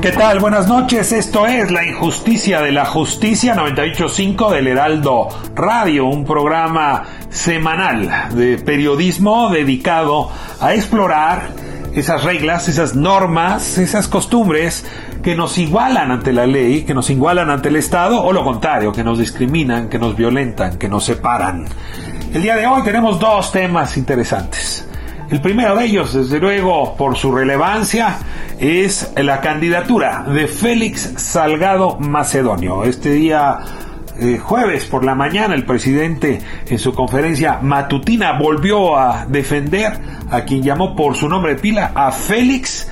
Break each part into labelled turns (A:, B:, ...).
A: ¿Qué tal? Buenas noches. Esto es La Injusticia de la Justicia 985 del Heraldo Radio, un programa semanal de periodismo dedicado a explorar esas reglas, esas normas, esas costumbres que nos igualan ante la ley, que nos igualan ante el Estado, o lo contrario, que nos discriminan, que nos violentan, que nos separan. El día de hoy tenemos dos temas interesantes. El primero de ellos, desde luego, por su relevancia, es la candidatura de Félix Salgado Macedonio. Este día eh, jueves por la mañana el presidente en su conferencia matutina volvió a defender a quien llamó por su nombre de pila a Félix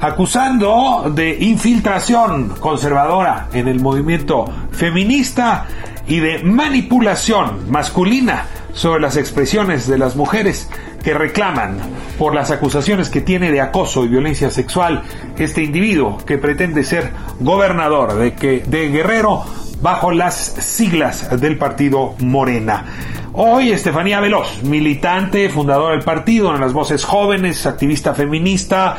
A: acusando de infiltración conservadora en el movimiento feminista y de manipulación masculina sobre las expresiones de las mujeres que reclaman por las acusaciones que tiene de acoso y violencia sexual este individuo que pretende ser gobernador de, que, de Guerrero bajo las siglas del partido Morena. Hoy Estefanía Veloz, militante, fundadora del partido, de las voces jóvenes, activista feminista,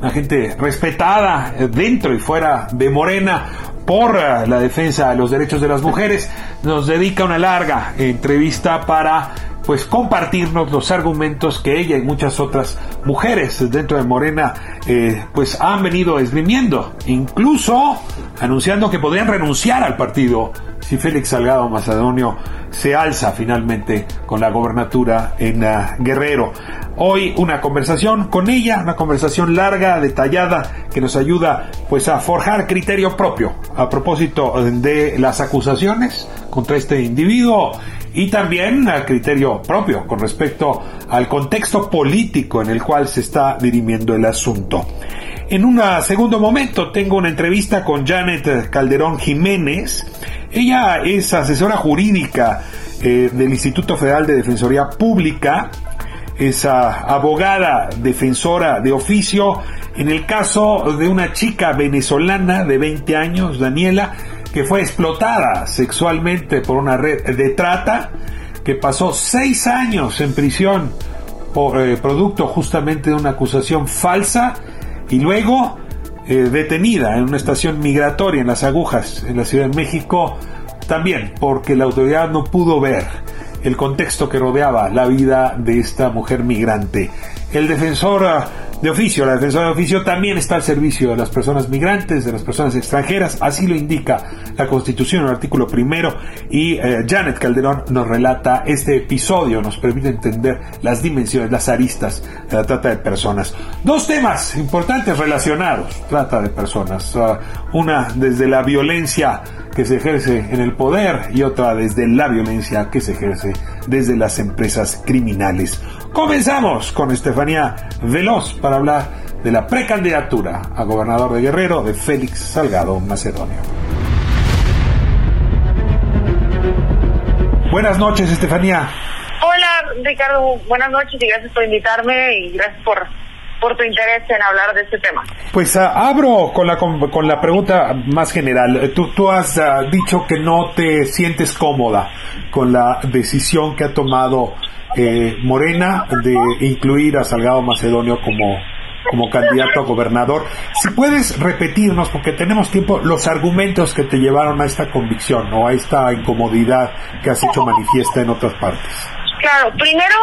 A: una gente respetada dentro y fuera de Morena por la defensa de los derechos de las mujeres, nos dedica una larga entrevista para pues compartirnos los argumentos que ella y muchas otras mujeres dentro de Morena eh, pues han venido esgrimiendo, incluso anunciando que podrían renunciar al partido si Félix Salgado Macedonio se alza finalmente con la gobernatura en uh, Guerrero. Hoy una conversación con ella, una conversación larga, detallada, que nos ayuda pues a forjar criterio propio a propósito de las acusaciones contra este individuo y también a criterio propio con respecto al contexto político en el cual se está dirimiendo el asunto. En un segundo momento tengo una entrevista con Janet Calderón Jiménez. Ella es asesora jurídica eh, del Instituto Federal de Defensoría Pública, es abogada defensora de oficio en el caso de una chica venezolana de 20 años, Daniela, que fue explotada sexualmente por una red de trata, que pasó seis años en prisión por eh, producto justamente de una acusación falsa y luego eh, detenida en una estación migratoria en las agujas en la Ciudad de México, también porque la autoridad no pudo ver el contexto que rodeaba la vida de esta mujer migrante. El defensor ah, de oficio, la defensora de oficio también está al servicio de las personas migrantes, de las personas extranjeras, así lo indica la Constitución, el artículo primero, y eh, Janet Calderón nos relata este episodio, nos permite entender las dimensiones, las aristas de la trata de personas. Dos temas importantes relacionados, trata de personas, ah, una desde la violencia que se ejerce en el poder y otra desde la violencia que se ejerce desde las empresas criminales. Comenzamos con Estefanía Veloz para hablar de la precandidatura a gobernador de Guerrero de Félix Salgado Macedonio. Buenas noches, Estefanía.
B: Hola, Ricardo. Buenas noches y gracias por invitarme y gracias por por tu interés en hablar de este tema.
A: Pues uh, abro con la, con, la pregunta más general. Tú, tú has uh, dicho que no te sientes cómoda con la decisión que ha tomado eh, Morena de incluir a Salgado Macedonio como, como candidato a gobernador. Si puedes repetirnos, porque tenemos tiempo, los argumentos que te llevaron a esta convicción o a esta incomodidad que has hecho manifiesta en otras partes.
B: Claro, primero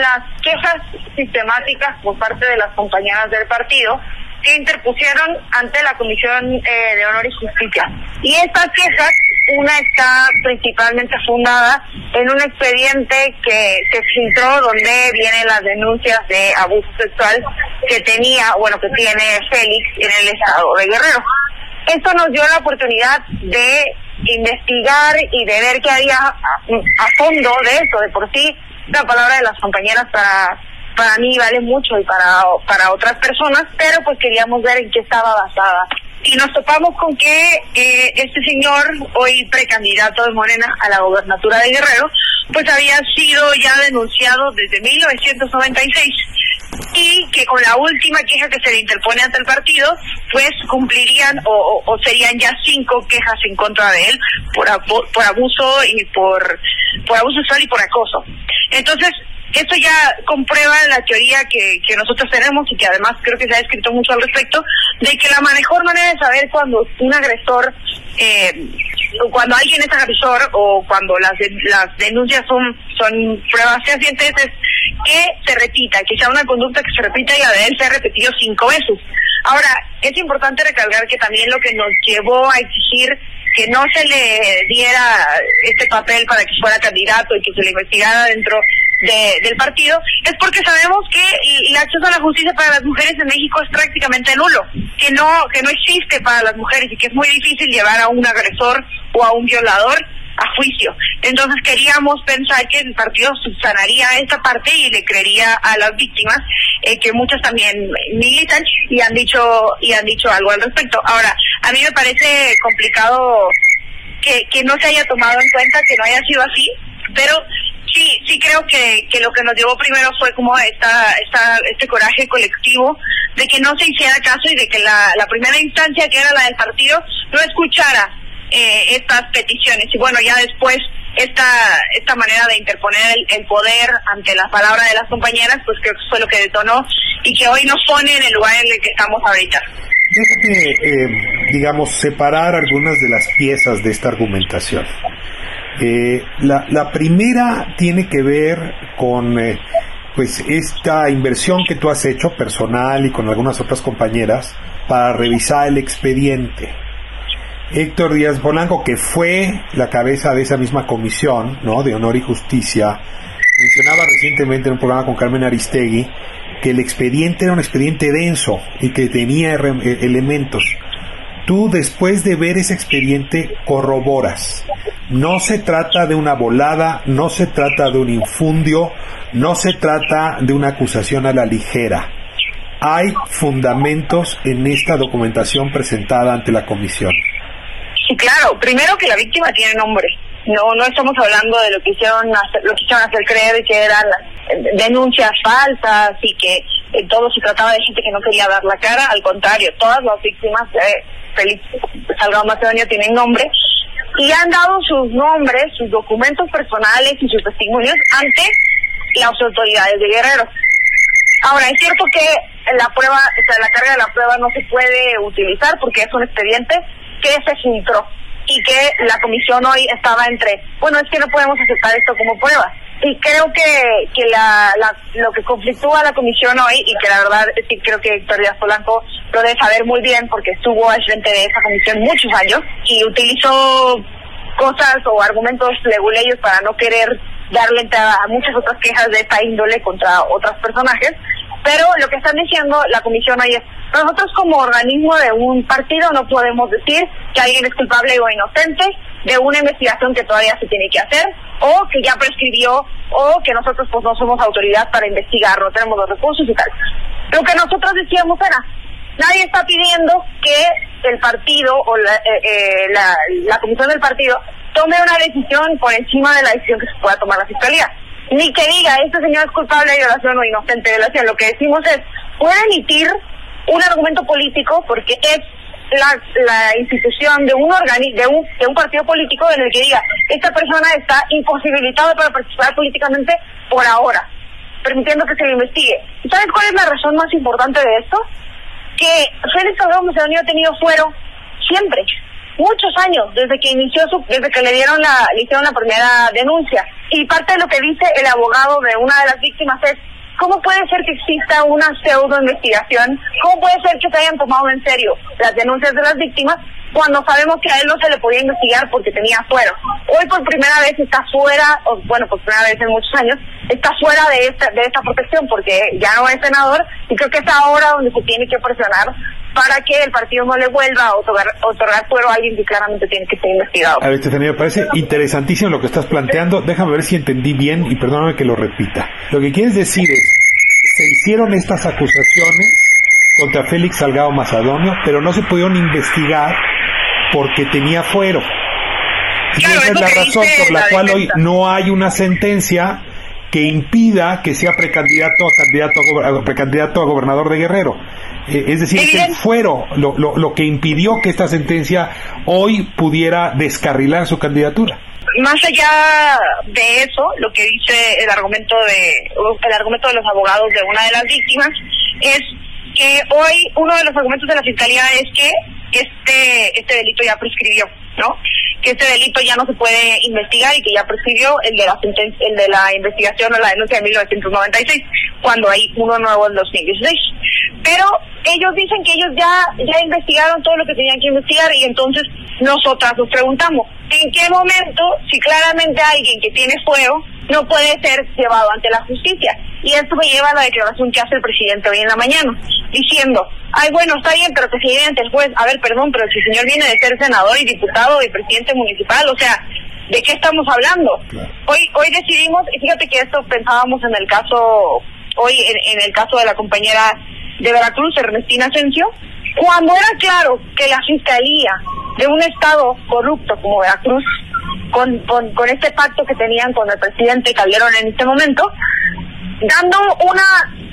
B: las quejas sistemáticas por parte de las compañeras del partido que interpusieron ante la Comisión eh, de Honor y Justicia. Y estas quejas, una está principalmente fundada en un expediente que se filtró donde vienen las denuncias de abuso sexual que tenía, bueno, que tiene Félix en el estado de Guerrero. Esto nos dio la oportunidad de investigar y de ver qué había a, fondo de eso. De por sí, la palabra de las compañeras para para mí vale mucho y para, para otras personas, pero pues queríamos ver en qué estaba basada. Y nos topamos con que eh, este señor, hoy precandidato de Morena a la gobernatura de Guerrero, pues había sido ya denunciado desde 1996 y que con la última queja que se le interpone ante el partido, pues cumplirían o, serían ya cinco quejas en contra de él por, por abuso y por, por abuso sexual y por acoso. Entonces, esto ya comprueba la teoría que, que nosotros tenemos y que además creo que se ha escrito mucho al respecto, de que la mejor manera de saber cuando un agresor, eh, cuando alguien es agresor o cuando las, las denuncias son, son pruebas fehacientes es que se repita, que sea una conducta que se repita y a de él se ha repetido cinco veces. Ahora, es importante recalcar que también lo que nos llevó a exigir que no se le diera este papel para que fuera candidato y que se le investigara dentro del partido, es porque sabemos que el acceso a la justicia para las mujeres en México es prácticamente nulo, que no, que no existe para las mujeres y que es muy difícil llevar a un agresor o a un violador a juicio. Entonces queríamos pensar que el partido subsanaría esta parte y le creería a las víctimas eh, que muchas también militan y han dicho y han dicho algo al respecto. Ahora, a mí me parece complicado que, que no se haya tomado en cuenta que no haya sido así, pero Sí, sí creo que, que lo que nos llevó primero fue como esta, esta, este coraje colectivo de que no se hiciera caso y de que la, la primera instancia, que era la del partido, no escuchara eh, estas peticiones. Y bueno, ya después esta, esta manera de interponer el, poder ante la palabra de las compañeras, pues creo que fue lo que detonó y que hoy nos pone en el lugar en el que estamos ahorita.
A: Déjame, eh, digamos, separar algunas de las piezas de esta argumentación. Eh, la, la, primera tiene que ver con eh, pues esta inversión que tú has hecho personal y con algunas otras compañeras para revisar el expediente. Héctor Díaz Polanco, que fue la cabeza de esa misma comisión, ¿no? De honor y justicia, mencionaba recientemente en un programa con Carmen Aristegui que el expediente era un expediente denso y que tenía eh, elementos tú después de ver ese expediente corroboras. No se trata de una volada, no se trata de un infundio, no se trata de una acusación a la ligera. Hay fundamentos en esta documentación presentada ante la comisión.
B: Claro. Primero que la víctima tiene nombre. No, no estamos hablando de lo que hicieron hacer, lo que hicieron hacer creer que eran denuncias falsas y que eh, todo se trataba de gente que no quería dar la cara. Al contrario, todas las víctimas eh, Félix Salgado Macedonio tienen nombre y han dado sus nombres, sus documentos personales y sus testimonios ante las autoridades de Guerrero. Ahora, es cierto que la prueba, o sea, la carga de la prueba no se puede utilizar porque es un expediente que se filtró y que la comisión hoy estaba entre, bueno, es que no podemos aceptar esto como prueba. Y creo que, que la, lo que conflictúa la comisión hoy, y que la verdad que creo que Víctor Díaz Polanco lo debe saber muy bien porque estuvo al frente de esa comisión muchos años y utilizó cosas o argumentos leguleyos para no querer darle entrada a muchas otras quejas de esta índole contra otros personajes. Pero lo que están diciendo la comisión hoy es, nosotros como organismo de un partido no podemos decir que alguien es culpable o inocente de una investigación que todavía se tiene que hacer o que ya prescribió o que nosotros pues no somos autoridad para investigar, no tenemos los recursos y tal. Lo que nosotros decíamos era, nadie está pidiendo que el partido o la, eh, eh, la, la comisión del partido tome una decisión por encima de la decisión que se pueda tomar la fiscalía. Ni que diga, este señor es culpable de violación o inocente de violación. Lo que decimos es, puede emitir un argumento político porque es la, la institución de un, organi de, un, de un partido político en el que diga, esta persona está imposibilitada para participar políticamente por ahora, permitiendo que se le investigue. ¿Sabes cuál es la razón más importante de esto? Que Félix Salgado Macedonio ha tenido fuero siempre. Muchos años desde que inició su, desde que le dieron la le hicieron la primera denuncia y parte de lo que dice el abogado de una de las víctimas es ¿Cómo puede ser que exista una pseudo investigación? ¿Cómo puede ser que se hayan tomado en serio las denuncias de las víctimas cuando sabemos que a él no se le podía investigar porque tenía fuero? Hoy por primera vez está fuera, o bueno, por primera vez en muchos años, está fuera de esta, de esta protección porque ya no es senador y creo que es ahora donde se tiene que presionar para que el partido no le vuelva a otorgar, otorgar fuero a alguien que claramente tiene que ser investigado.
A: A ver, Estefanía, me parece interesantísimo lo que estás planteando. Déjame ver si entendí bien y perdóname que lo repita. Lo que quieres decir es, se hicieron estas acusaciones contra Félix Salgado Macedonio, pero no se pudieron investigar porque tenía fuero. Y esa es la razón por la, cual hoy no hay una sentencia que impida que sea precandidato a candidato a, precandidato a gobernador de Guerrero. Eh, es decir, que el fuero lo, lo, lo que impidió que esta sentencia hoy pudiera descarrilar su candidatura.
B: Más allá de eso, lo que dice el argumento de el argumento de los abogados de una de las víctimas es que hoy uno de los argumentos de la fiscalía es que este este delito ya prescribió, ¿no? Que este delito ya no se puede investigar y que ya prescribió el de la el de la investigación o la denuncia de 1996, cuando hay uno nuevo en 2016. Pero ellos dicen que ellos ya ya investigaron todo lo que tenían que investigar y entonces nosotras nos preguntamos, ¿en qué momento, si claramente alguien que tiene fuego no puede ser llevado ante la justicia? Y esto me lleva a la declaración que hace el presidente hoy en la mañana, diciendo, ay, bueno, está bien, pero ante el juez. A ver, perdón, pero si el señor viene de ser senador y diputado y presidente municipal, o sea, ¿de qué estamos hablando? Hoy hoy decidimos, y fíjate que esto pensábamos en el caso, hoy en, en el caso de la compañera de Veracruz, Ernestina Asensio, cuando era claro que la fiscalía de un Estado corrupto como Veracruz, con, con, con este pacto que tenían con el presidente Calderón en este momento, dando una,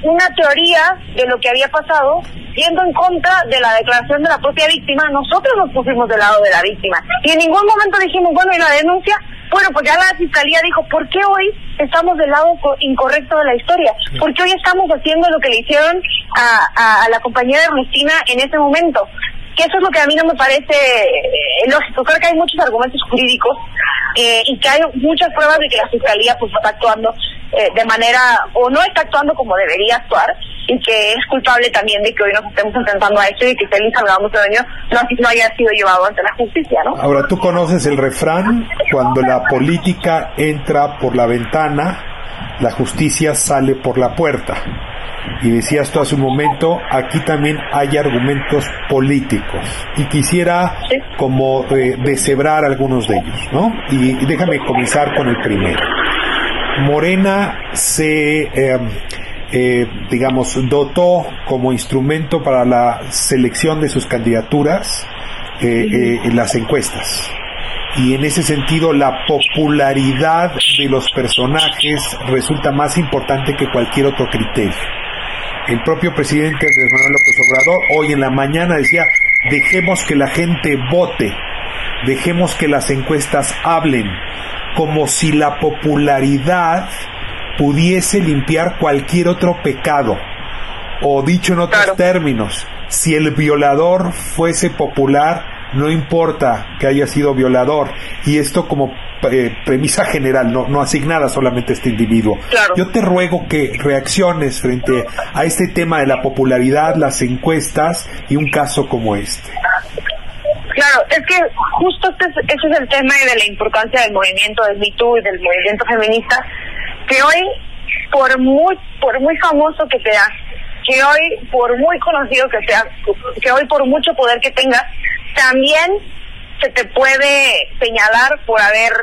B: una teoría de lo que había pasado, yendo en contra de la declaración de la propia víctima, nosotros nos pusimos del lado de la víctima. Y en ningún momento dijimos, bueno, ¿y la denuncia? Bueno, pues ya la fiscalía dijo, ¿por qué hoy estamos del lado incorrecto de la historia? ¿Por qué hoy estamos haciendo lo que le hicieron a, a, la compañera Ernestina en ese momento? que eso es lo que a mí no me parece eh, lógico. Creo que hay muchos argumentos jurídicos eh, y que hay muchas pruebas de que la fiscalía pues está actuando eh, de manera o no está actuando como debería actuar y que es culpable también de que hoy nos estemos enfrentando a esto y que Félix Salgado Macedonio no, no haya sido llevado ante la justicia, ¿no?
A: Ahora, tú conoces el refrán, cuando la política entra por la ventana, la justicia sale por la puerta y decías tú hace un momento, aquí también hay argumentos políticos y quisiera como eh, deshebrar algunos de ellos, ¿no? Y, déjame comenzar con el primero. Morena se, em, eh, digamos, dotó como instrumento para la selección de sus candidaturas eh, en las encuestas. Y en ese sentido la popularidad de los personajes resulta más importante que cualquier otro criterio. El propio presidente Andrés Manuel López Obrador hoy en la mañana decía, dejemos que la gente vote, dejemos que las encuestas hablen, como si la popularidad pudiese limpiar cualquier otro pecado. O dicho en otros términos, si el violador fuese popular, no importa que haya sido violador. Y esto como eh, premisa general, no, no asignada solamente a este individuo. Yo te ruego que reacciones frente a este tema de la popularidad, las encuestas y un caso como este.
B: Claro, es que justo este es, ese es el tema de la importancia del movimiento del Me y del movimiento feminista, que hoy, por muy, por muy famoso que sea, que hoy, por muy conocido que sea, que hoy, por mucho poder que tenga, también se te puede señalar por haber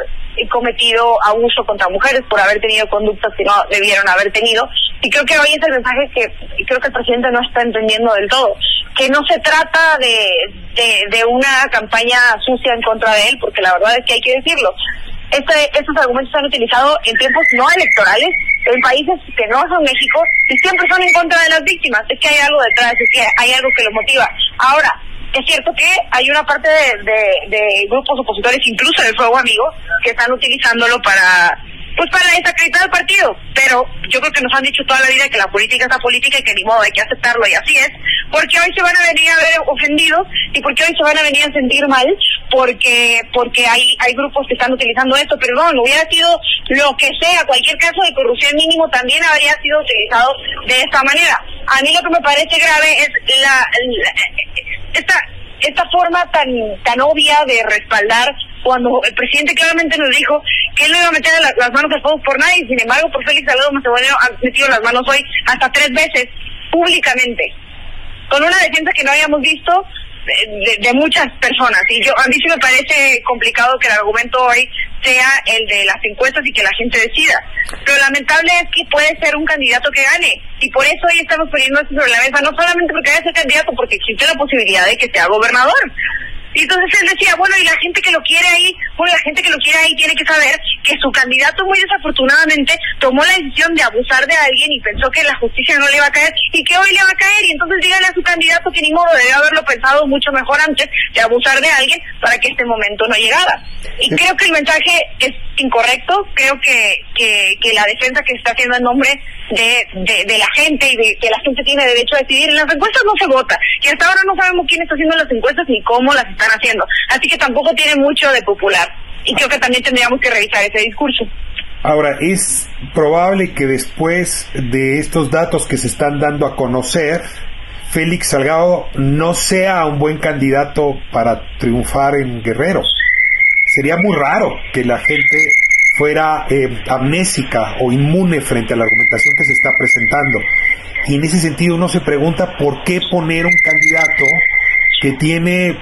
B: cometido abuso contra mujeres, por haber tenido conductas que no debieron haber tenido. Y creo que hoy es el mensaje que creo que el presidente no está entendiendo del todo, que no se trata de, de, una campaña sucia en contra de él, porque la verdad es que hay que decirlo. Este, estos argumentos se han utilizado en tiempos no electorales, en países que no son México, y siempre son en contra de las víctimas. Es que hay algo detrás, es que hay algo que los motiva. Ahora, es cierto que hay una parte de, grupos opositores, incluso del Fuego Amigo, que están utilizándolo para pues para desacreditar al partido. Pero yo creo que nos han dicho toda la vida que la política es la política y que ni modo hay que aceptarlo y así es, porque hoy se van a venir a ver ofendidos y porque hoy se van a venir a sentir mal porque porque hay hay grupos que están utilizando esto, pero no, no hubiera sido lo que sea, cualquier caso de corrupción mínimo también habría sido utilizado de esta manera. A mí lo que me parece grave es la, esta esta forma tan tan obvia de respaldar cuando el presidente claramente nos dijo que él no iba a meter las manos al fuego por nadie, sin embargo por Félix Salgado Macedonio ha metido las manos hoy hasta tres veces públicamente con una defensa que no habíamos visto de, muchas personas. Y yo a mí sí me parece complicado que el argumento hoy sea el de las encuestas y que la gente decida. Pero lamentable es que puede ser un candidato que gane. Y por eso hoy estamos poniendo esto sobre la mesa, no solamente porque vaya a ser candidato, porque existe la posibilidad de que sea gobernador. Y entonces él decía, bueno, y la gente que lo quiere ahí, bueno, la gente que lo quiere ahí tiene que saber que su candidato muy desafortunadamente tomó la decisión de abusar de alguien y pensó que la justicia no le iba a caer y que hoy le va a caer. Y entonces díganle a su candidato que ni modo debe haberlo pensado mucho mejor antes de abusar de alguien para que este momento no llegara. Y creo que el mensaje es incorrecto, creo que, que, la defensa que se está haciendo en nombre de, de, la gente y de que la gente tiene derecho a decidir. En las encuestas no se vota y hasta ahora no sabemos quién está haciendo las encuestas ni cómo las están haciendo. Así que tampoco tiene mucho de popular y creo que también tendríamos que revisar ese discurso.
A: Ahora, es probable que después de estos datos que se están dando a conocer, Félix Salgado no sea un buen candidato para triunfar en Guerrero. Sería muy raro que la gente fuera eh, amnésica o inmune frente a la argumentación que se está presentando. Y en ese sentido uno se pregunta por qué poner un candidato que tiene,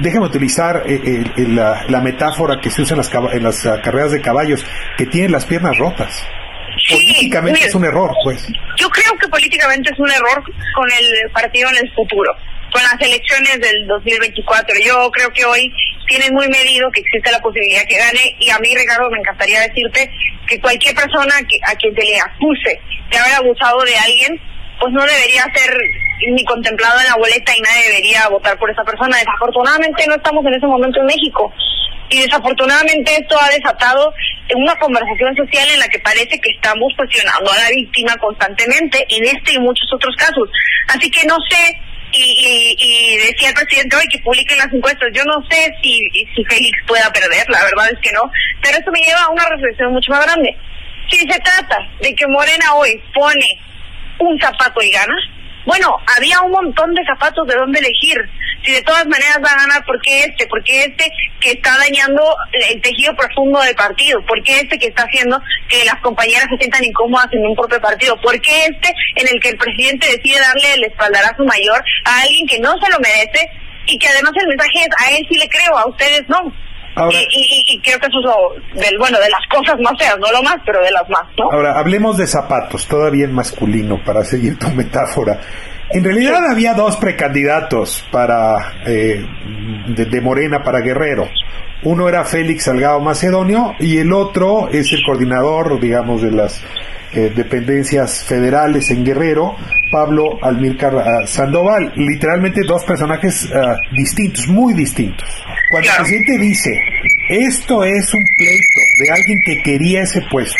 A: déjame utilizar eh, la, metáfora que se usa en las, en las ah, carreras de caballos, que tiene las piernas rotas. políticamente es un error, pues.
B: Yo creo que políticamente es un error con el partido en el futuro con las elecciones del 2024. Yo creo que hoy tienen muy medido que existe la posibilidad que gane y a mí, Ricardo, me encantaría decirte que cualquier persona que, a quien se le acuse de haber abusado de alguien, pues no debería ser ni contemplado en la boleta y nadie debería votar por esa persona. Desafortunadamente no estamos en ese momento en México y desafortunadamente esto ha desatado una conversación social en la que parece que estamos cuestionando a la víctima constantemente en este y muchos otros casos. Así que no sé y, y, decía el presidente hoy que publiquen las encuestas. Yo no sé si, si Félix pueda perder, la verdad es que no, pero eso me lleva a una reflexión mucho más grande. Si se trata de que Morena hoy pone un zapato y gana, bueno, había un montón de zapatos de dónde elegir. Si de todas maneras va a ganar, ¿por qué este? ¿Por qué este que está dañando el tejido profundo del partido? ¿Por qué este que está haciendo que las compañeras se sientan incómodas en un propio partido? ¿Por qué este en el que el presidente decide darle el espaldarazo mayor a alguien que no se lo merece y que además el mensaje es a él sí le creo, a ustedes no? Y, creo que eso es del, bueno, de las cosas más feas, no lo más, pero de las más, ¿no?
A: Ahora, hablemos de zapatos, todavía en masculino, para seguir tu metáfora. En realidad había dos precandidatos para eh, de, Morena para Guerrero. Uno era Félix Salgado Macedonio y el otro es el coordinador, digamos, de las eh, dependencias federales en Guerrero, Pablo Almílcar ah, Sandoval. Literalmente dos personajes ah, distintos, muy distintos. Cuando el presidente dice, esto es un pleito de alguien que quería ese puesto,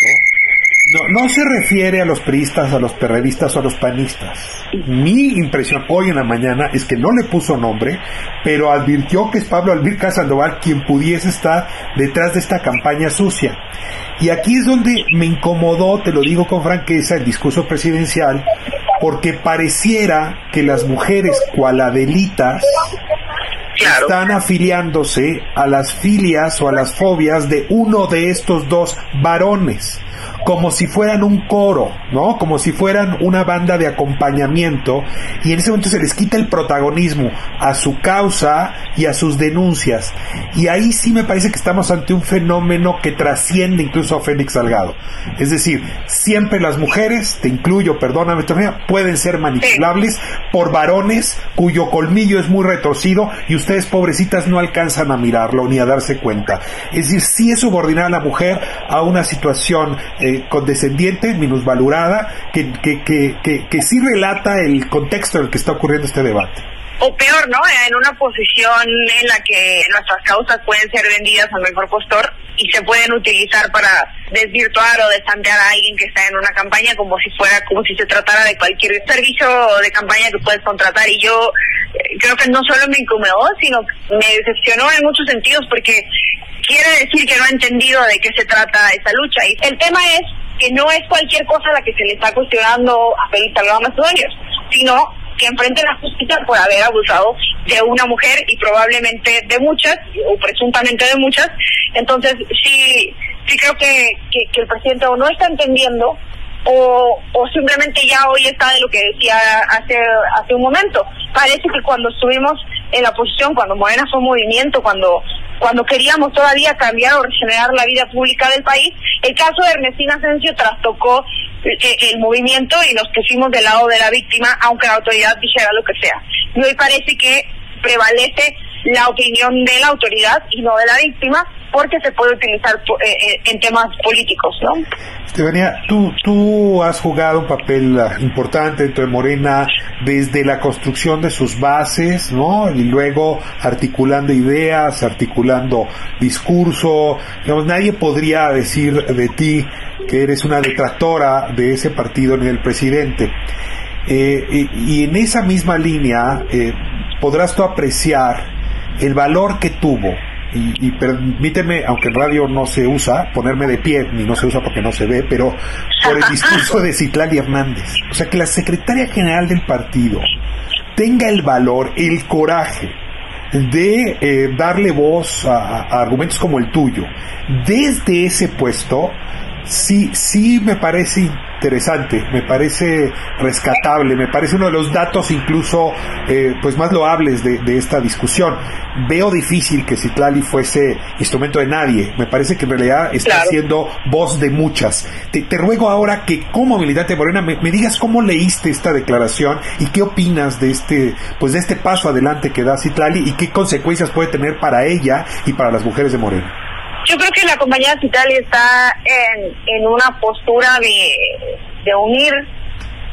A: no, no se refiere a los periodistas, a los perredistas o a los panistas. Mi impresión hoy en la mañana es que no le puso nombre, pero advirtió que es Pablo Almílcar Sandoval quien pudiese estar detrás de esta campaña sucia. Y aquí es donde me incomodó, te lo digo con franqueza, el discurso presidencial, porque pareciera que las mujeres cualadelitas están afiliándose a las filias o a las fobias de uno de estos dos varones como si fueran un coro, ¿no? Como si fueran una banda de acompañamiento y en ese momento se les quita el protagonismo a su causa y a sus denuncias. Y ahí sí me parece que estamos ante un fenómeno que trasciende incluso a Félix Salgado. Es decir, siempre las mujeres, te incluyo, perdóname, pueden ser manipulables por varones cuyo colmillo es muy retorcido y ustedes pobrecitas no alcanzan a mirarlo ni a darse cuenta. Es decir, sí es subordinar a la mujer a una situación eh, condescendiente, minusvalorada, que, que, que, que, que sí relata el contexto en el que está ocurriendo este debate
B: o peor, ¿no? En una posición en la que nuestras causas pueden ser vendidas al mejor postor y se pueden utilizar para desvirtuar o desantear a alguien que está en una campaña como si fuera, como si se tratara de cualquier servicio de campaña que puedes contratar. Y yo eh, creo que no solo me incomodó, sino me decepcionó en muchos sentidos porque quiere decir que no ha entendido de qué se trata esta lucha. Y el tema es que no es cualquier cosa la que se le está cuestionando a Félix Salgado Macedonio, sino que enfrente la justicia por haber abusado de una mujer y probablemente de muchas, o presuntamente de muchas. Entonces, sí, sí creo que, que, el presidente o no está entendiendo o, o simplemente ya hoy está de lo que decía hace, hace un momento. Parece que cuando estuvimos en la oposición, cuando Morena fue movimiento, cuando, cuando queríamos todavía cambiar o regenerar la vida pública del país, el caso de Ernestina Asensio trastocó eh, el movimiento y nos pusimos del lado de la víctima, aunque la autoridad dijera lo que sea. Y hoy parece que prevalece la opinión de la autoridad y no de la víctima, porque se puede utilizar eh, eh, en temas políticos, ¿no?
A: Estefania, tú, tú has jugado un papel ah, importante dentro de Morena desde la construcción de sus bases, ¿no? Y luego articulando ideas, articulando discurso. Digamos, nadie podría decir de ti que eres una detractora de ese partido ni del presidente. Eh, y, en esa misma línea podrás tú apreciar el valor que tuvo y, permíteme, aunque en radio no se usa, ponerme de pie, ni no se usa porque no se ve, pero por el discurso de Citlali Hernández. O sea, que la secretaria general del partido tenga el valor, el coraje de eh, darle voz a, argumentos como el tuyo desde ese puesto, sí, sí me parece interesante, me parece rescatable, me parece uno de los datos incluso eh, pues más loables de, esta discusión. Veo difícil que Citlali fuese instrumento de nadie, me parece que en realidad está siendo voz de muchas. Te, ruego ahora que como militante Morena me, me, digas cómo leíste esta declaración y qué opinas de este pues de este paso adelante que da Citlali y qué consecuencias puede tener para ella y para las mujeres de Morena.
B: Yo creo que la compañía Citali está en, en una postura de, de unir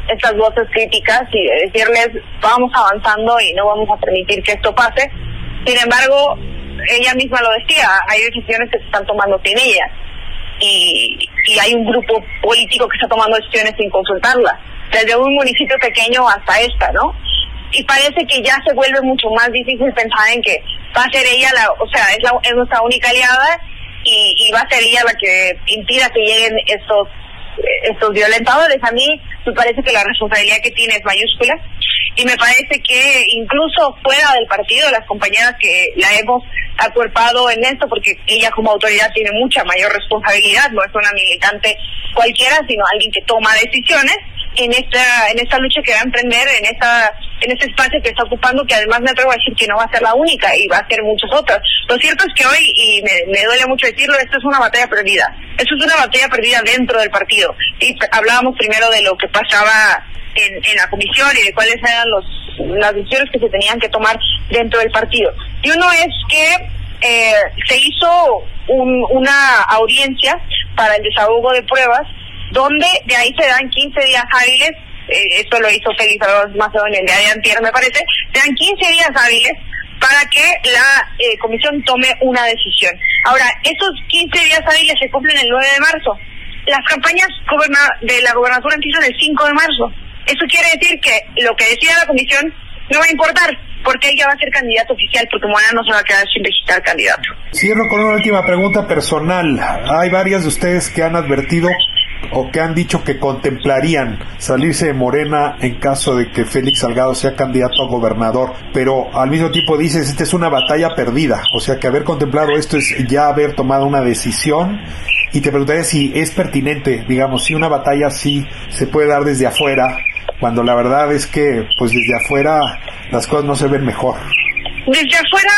B: estas voces críticas y de decirles vamos avanzando y no vamos a permitir que esto pase. Sin embargo, ella misma lo decía, hay decisiones que se están tomando sin ella y, y hay un grupo político que está tomando decisiones sin consultarla, desde un municipio pequeño hasta esta, ¿no? Y parece que ya se vuelve mucho más difícil pensar en que va a ser ella la, o sea, es, la, es nuestra única aliada y, va a ser ella la que impida que lleguen estos estos violentadores. A mí me parece que la responsabilidad que tiene es mayúscula y me parece que incluso fuera del partido, las compañeras que la hemos acuerpado en esto, porque ella como autoridad tiene mucha mayor responsabilidad, no es una militante cualquiera, sino alguien que toma decisiones, en esta en esta lucha que va a emprender en esta en este espacio que está ocupando que además me atrevo a decir que no va a ser la única y va a ser muchas otras lo cierto es que hoy y me, duele mucho decirlo esto es una batalla perdida. Esto es una batalla perdida dentro del partido. Y hablábamos primero de lo que pasaba en, en la comisión y de cuáles eran los las decisiones que se tenían que tomar dentro del partido. Y uno es que eh, se hizo una audiencia para el desahogo de pruebas donde de ahí se dan 15 días hábiles, eh, esto lo hizo Félix Macedonio el día de antier me parece, se dan 15 días hábiles para que la eh, comisión tome una decisión. Ahora, esos 15 días hábiles se cumplen el 9 de marzo. Las campañas de la gobernatura empiezan el 5 de marzo. Eso quiere decir que lo que decida la comisión no va a importar, porque ella va a ser candidato oficial, porque Morena no se va a quedar sin registrar candidato.
A: Cierro con una última pregunta personal. Hay varias de ustedes que han advertido o que han dicho que contemplarían salirse de Morena en caso de que Félix Salgado sea candidato a gobernador, pero al mismo tiempo dices, esta es una batalla perdida, o sea que haber contemplado esto es ya haber tomado una decisión. Y te preguntaría si es pertinente, digamos, si una batalla así se puede dar desde afuera, cuando la verdad es que pues desde afuera las cosas no se ven mejor.
B: Desde afuera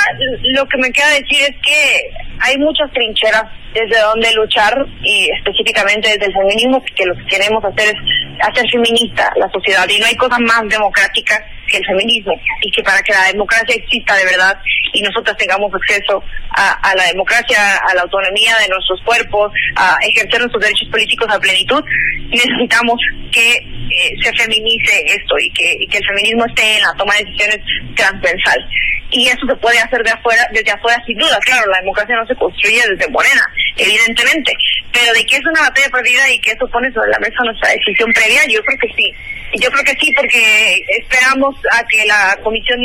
B: lo que me queda decir es que hay muchas trincheras desde donde luchar y específicamente desde el feminismo que lo que queremos hacer es hacer feminista la sociedad. Y no hay cosa más democrática que el feminismo y que para que la democracia exista de verdad y nosotras tengamos acceso a, la democracia, a la autonomía de nuestros cuerpos, a ejercer nuestros derechos políticos a plenitud, necesitamos que eh, se feminice esto y que, y que el feminismo esté en la toma de decisiones transversal y eso se puede hacer de afuera, desde afuera sin duda. Claro, la democracia no se construye desde Morena, evidentemente, pero de que es una batalla perdida y que eso pone sobre la mesa nuestra decisión previa, yo creo que sí. Yo creo que sí, porque esperamos a que la comisión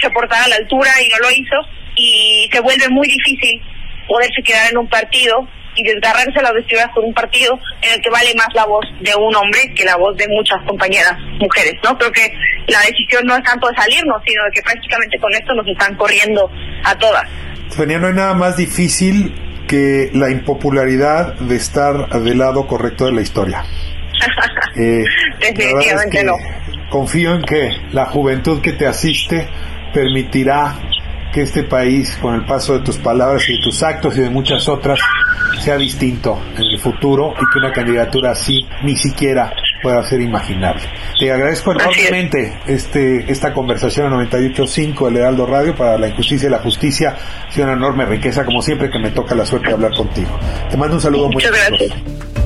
B: se portara a la altura y no lo hizo, y se vuelve muy difícil poderse quedar en un partido y desgarrarse las vestiduras con un partido en el que vale más la voz de un hombre que la voz de muchas compañeras mujeres, ¿no? Creo que la decisión no es tanto de salirnos, sino de que prácticamente con esto nos están corriendo a todas.
A: Fenia, no hay nada más difícil que la impopularidad de estar del lado correcto de la historia.
B: Eh, Definitivamente no.
A: Confío en que la juventud que te asiste permitirá que este país, con el paso de tus palabras y de tus actos y de muchas otras, sea distinto en el futuro y que una candidatura así ni siquiera pueda ser imaginable. Te agradezco enormemente este, esta conversación en 98.5 el Heraldo Radio para la injusticia y la justicia. Ha sido una enorme riqueza, como siempre que me toca la suerte de hablar contigo. Te mando un saludo
B: Muchas muy gracias.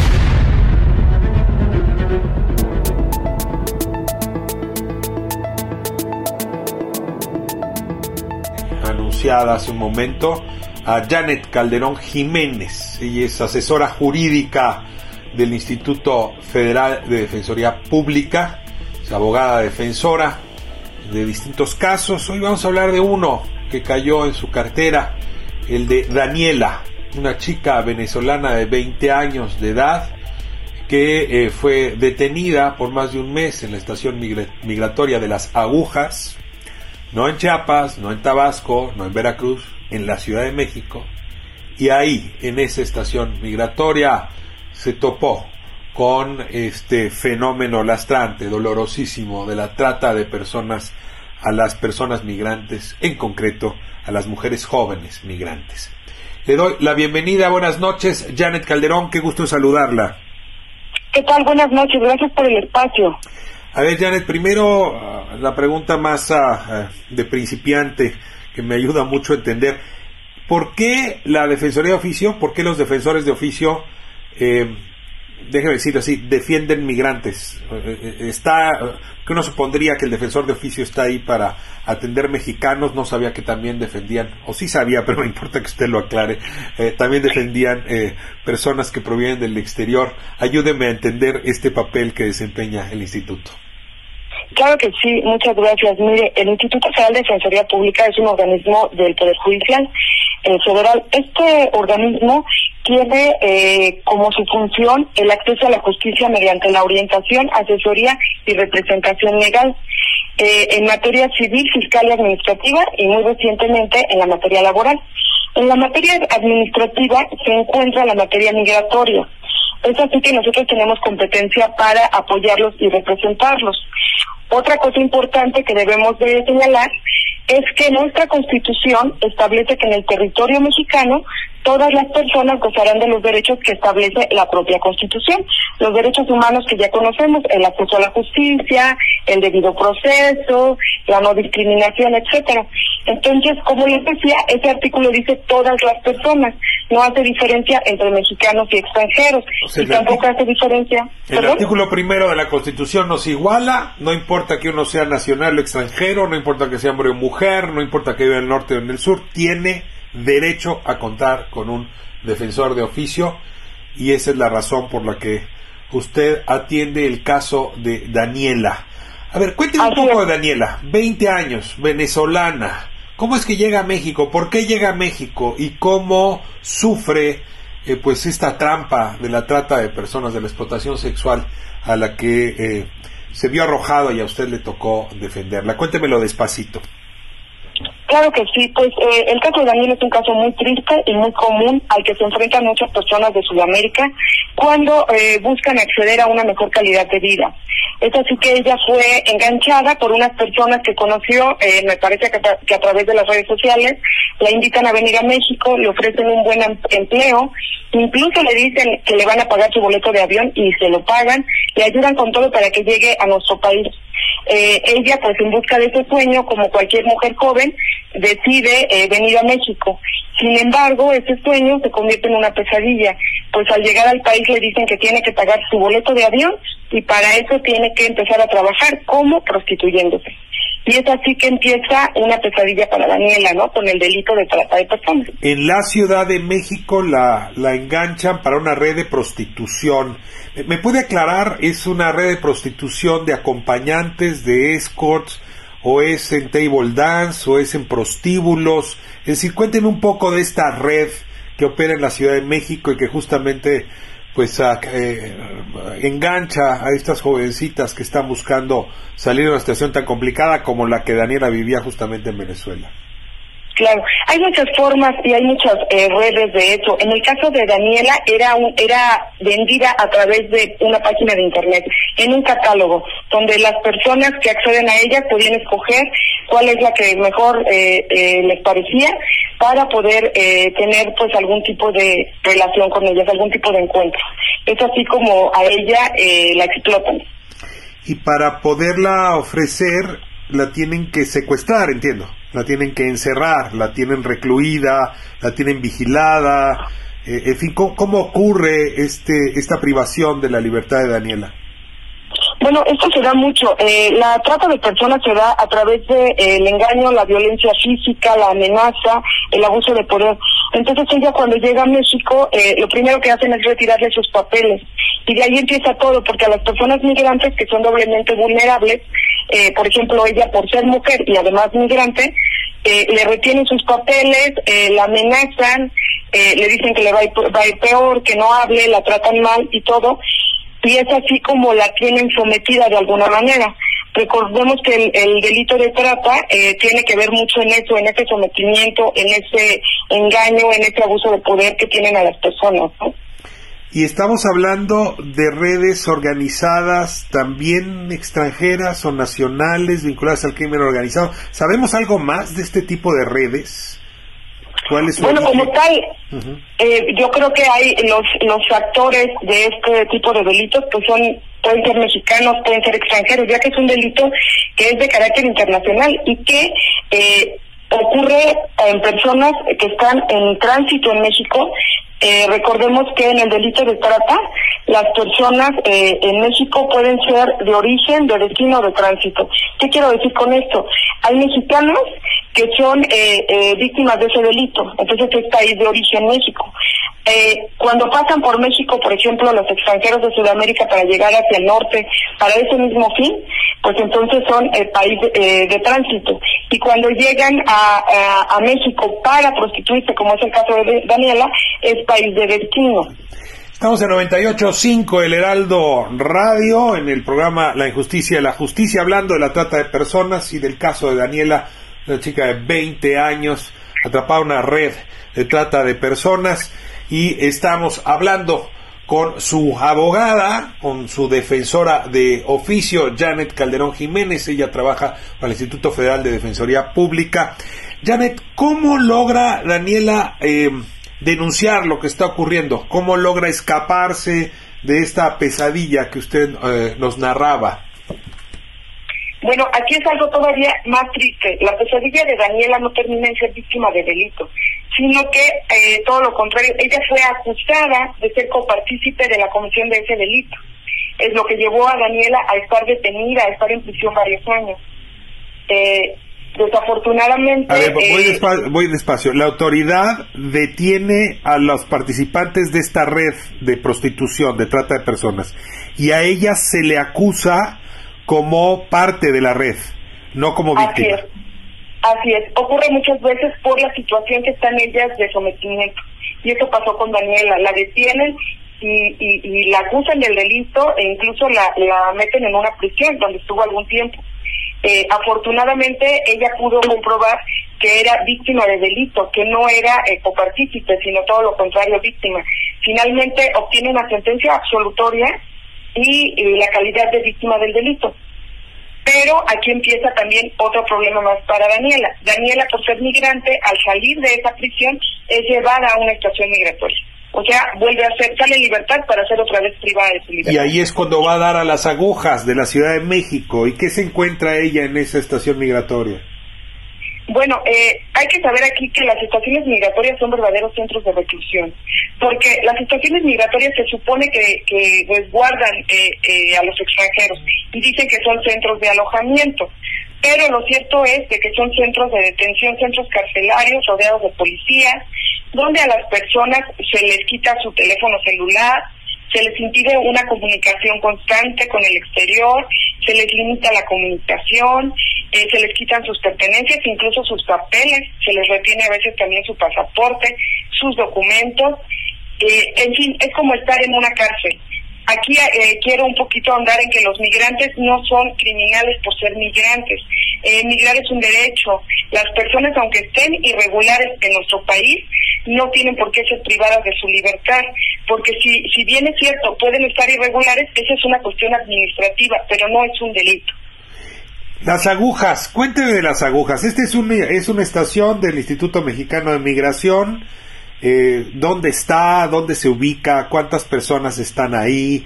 A: Hace un momento a Janet Calderón Jiménez. Ella es asesora jurídica del Instituto Federal de Defensoría Pública, es abogada defensora de distintos casos. Hoy vamos a hablar de uno que cayó en su cartera, el de Daniela, una chica venezolana de 20 años de edad que eh, fue detenida por más de un mes en la estación migratoria de las Agujas, no en Chiapas, no en Tabasco, no en Veracruz, en la Ciudad de México y ahí, en esa estación migratoria, se topó con este fenómeno lastrante, dolorosísimo de la trata de personas a las personas migrantes, en concreto a las mujeres jóvenes migrantes. Le doy la bienvenida, buenas noches, Janet Calderón, qué gusto saludarla.
B: ¿Qué tal? Buenas noches, gracias por el espacio.
A: A ver, Janet, primero ah, la pregunta más ah, de principiante que me ayuda mucho a entender. ¿Por qué la Defensoría de Oficio, por qué los defensores de oficio, eh, déjeme decir así, defienden migrantes? Eh, eh, está, que uno supondría que el defensor de oficio está ahí para atender mexicanos, no sabía que también defendían, o sí sabía, pero no importa que usted lo aclare, también defendían personas que provienen del exterior. Ayúdeme a entender este papel que desempeña el instituto.
B: Claro que sí, muchas gracias. Mire, el Instituto Federal de Defensoría Pública es un organismo del Poder Judicial eh, Federal. Este organismo tiene eh, como su función el acceso a la justicia mediante la orientación, asesoría y representación legal eh, en materia civil, fiscal y administrativa y muy recientemente en la materia laboral. En la materia administrativa se encuentra la materia migratoria. Es así que nosotros tenemos competencia para apoyarlos y representarlos. Otra cosa importante que debemos de señalar es que nuestra constitución establece que en el territorio mexicano todas las personas gozarán de los derechos que establece la propia Constitución, los derechos humanos que ya conocemos, el acceso a la justicia, el debido proceso, la no discriminación, etcétera. Entonces, como les decía, ese artículo dice todas las personas, no hace diferencia entre mexicanos y extranjeros, y tampoco hace diferencia.
A: El artículo primero de la Constitución nos iguala, no importa que uno sea nacional o extranjero, no importa que sea hombre o mujer, no importa que viva en el norte o en el sur, tiene derecho a contar con un defensor de oficio y esa es la razón por la que usted atiende el caso de Daniela. A ver, cuénteme un poco de Daniela, 20 años, venezolana. ¿Cómo es que llega a México? ¿Por qué llega a México? ¿Y cómo sufre eh, pues esta trampa de la trata de personas, de la explotación sexual a la que eh, se vio arrojado y a usted le tocó defenderla? Cuéntemelo despacito.
C: Claro que sí, pues eh, el caso de Daniel es un caso muy triste y muy común al que se enfrentan muchas personas de Sudamérica cuando eh, buscan acceder a una mejor calidad de vida. Es así que ella fue enganchada por unas personas que conoció, eh, me parece que, a través de las redes sociales, la invitan a venir a México, le ofrecen un buen em-, empleo, incluso le dicen que le van a pagar su boleto de avión y se lo pagan, le ayudan con todo para que llegue a nuestro país. Eh, ella, pues en busca de ese sueño, como cualquier mujer joven, decide eh, venir a México. Sin embargo, ese sueño se convierte en una pesadilla, pues al llegar al país le dicen que tiene que pagar su boleto de avión y para eso tiene que empezar a trabajar como prostituyéndose. Y es así que empieza una pesadilla para Daniela, ¿no? Con el delito de trata de personas.
A: En la Ciudad de México la, la enganchan para una red de prostitución. ¿Me puede aclarar? ¿Es una red de prostitución de acompañantes, de escorts? ¿O es en table dance? ¿O es en prostíbulos? Es decir, cuéntenme un poco de esta red que opera en la Ciudad de México y que justamente pues eh, engancha a estas jovencitas que están buscando salir de una situación tan complicada como la que Daniela vivía justamente en Venezuela.
C: Claro, hay muchas formas y hay muchas eh, redes de hecho. En el caso de Daniela era un, era vendida a través de una página de internet, en un catálogo, donde las personas que acceden a ella podían escoger cuál es la que mejor eh, eh, les parecía para poder tener pues algún tipo de relación con ellas, algún tipo de encuentro. Es así como a ella la explotan.
A: Y para poderla ofrecer, la tienen que secuestrar, entiendo la tienen que encerrar, la tienen recluida, la tienen vigilada, eh, en fin, ¿cómo, ocurre este esta privación de la libertad de Daniela?
C: Bueno, esto se da mucho. Eh, la trata de personas se da a través de, eh, engaño, la violencia física, la amenaza, el abuso de poder. Entonces ella cuando llega a México, eh, lo primero que hacen es retirarle sus papeles. Y de ahí empieza todo, porque a las personas migrantes que son doblemente vulnerables, eh, por ejemplo, ella por ser mujer y además migrante, eh, le retienen sus papeles, la amenazan, eh, le dicen que le va a, ir, va a ir peor, que no hable, la tratan mal y todo, y es así como la tienen sometida de alguna manera. Recordemos que el, el delito de trata eh, tiene que ver mucho en eso, en ese sometimiento, en ese engaño, en ese abuso de poder que tienen a las personas, ¿no?
A: Y estamos hablando de redes organizadas también extranjeras o nacionales vinculadas al crimen organizado. ¿Sabemos algo más de este tipo de redes?
C: ¿Cuál es bueno, como tal, eh, yo creo que hay los, los actores de este tipo de delitos que son pueden ser mexicanos, pueden ser extranjeros, ya que es un delito que es de carácter internacional y que eh, ocurre en personas que están en tránsito en México eh, recordemos que en el delito de trata, las personas eh, en México pueden ser de origen, de destino, de tránsito. ¿Qué quiero decir con esto? Hay mexicanos que son eh, eh, víctimas de ese delito, entonces es país de origen México. Eh, cuando pasan por México, por ejemplo, los extranjeros de Sudamérica para llegar hacia el norte, para ese mismo fin, pues entonces son el país eh, de tránsito. Y cuando llegan a, a, México para prostituirse, como es el caso de Daniela, es país de destino.
A: Estamos en 98.5 El Heraldo Radio, en el programa La Injusticia y la Justicia, hablando de la trata de personas y del caso de Daniela, una chica de 20 años, atrapada en una red de trata de personas y estamos hablando con su abogada, con su defensora de oficio, Janet Calderón Jiménez. Ella trabaja para el Instituto Federal de Defensoría Pública. Janet, ¿cómo logra Daniela eh, denunciar lo que está ocurriendo? ¿Cómo logra escaparse de esta pesadilla que usted eh, nos narraba?
C: Bueno, aquí es algo todavía más triste. La pesadilla de Daniela no termina en ser víctima de delito, sino que eh, todo lo contrario, ella fue acusada de ser copartícipe de la comisión de ese delito. Es lo que llevó a Daniela a estar detenida, a estar en prisión varios años. Eh, desafortunadamente...
A: A ver, voy, eh, despacio, voy despacio. La autoridad detiene a los participantes de esta red de prostitución, de trata de personas, y a ella se le acusa como parte de la red, no como víctima.
C: Así es, ocurre muchas veces por la situación que están ellas de sometimiento. Y eso pasó con Daniela, la detienen y, y, la acusan del delito e incluso la, la meten en una prisión donde estuvo algún tiempo. Eh, afortunadamente ella pudo comprobar que era víctima de delito, que no era eh, copartícipe, sino todo lo contrario, víctima. Finalmente obtiene una sentencia absolutoria y, la calidad de víctima del delito. Pero aquí empieza también otro problema más para Daniela. Daniela, por ser migrante, al salir de esa prisión, es llevada a una estación migratoria. O sea, vuelve a ser, libertad para ser otra vez privada de su libertad.
A: Y ahí es cuando va a dar a las agujas de la Ciudad de México. ¿Y qué se encuentra ella en esa estación migratoria?
C: Bueno, eh, hay que saber aquí que las estaciones migratorias son verdaderos centros de reclusión, porque las estaciones migratorias se supone que, que resguardan eh, eh, a los extranjeros y dicen que son centros de alojamiento, pero lo cierto es de que son centros de detención, centros carcelarios rodeados de policías, donde a las personas se les quita su teléfono celular, se les impide una comunicación constante con el exterior, se les limita la comunicación, eh, se les quitan sus pertenencias, incluso sus papeles, se les retiene a veces también su pasaporte, sus documentos, eh, en fin, es como estar en una cárcel. Aquí eh, quiero un poquito andar en que los migrantes no son criminales por ser migrantes. Eh, migrar es un derecho. Las personas, aunque estén irregulares en nuestro país, no tienen por qué ser privadas de su libertad, porque si, si bien es cierto, pueden estar irregulares, esa es una cuestión administrativa, pero no es un delito.
A: Las agujas, cuénteme de las agujas. Esta es, un, es una estación del Instituto Mexicano de Migración eh, dónde está, dónde se ubica, cuántas personas están ahí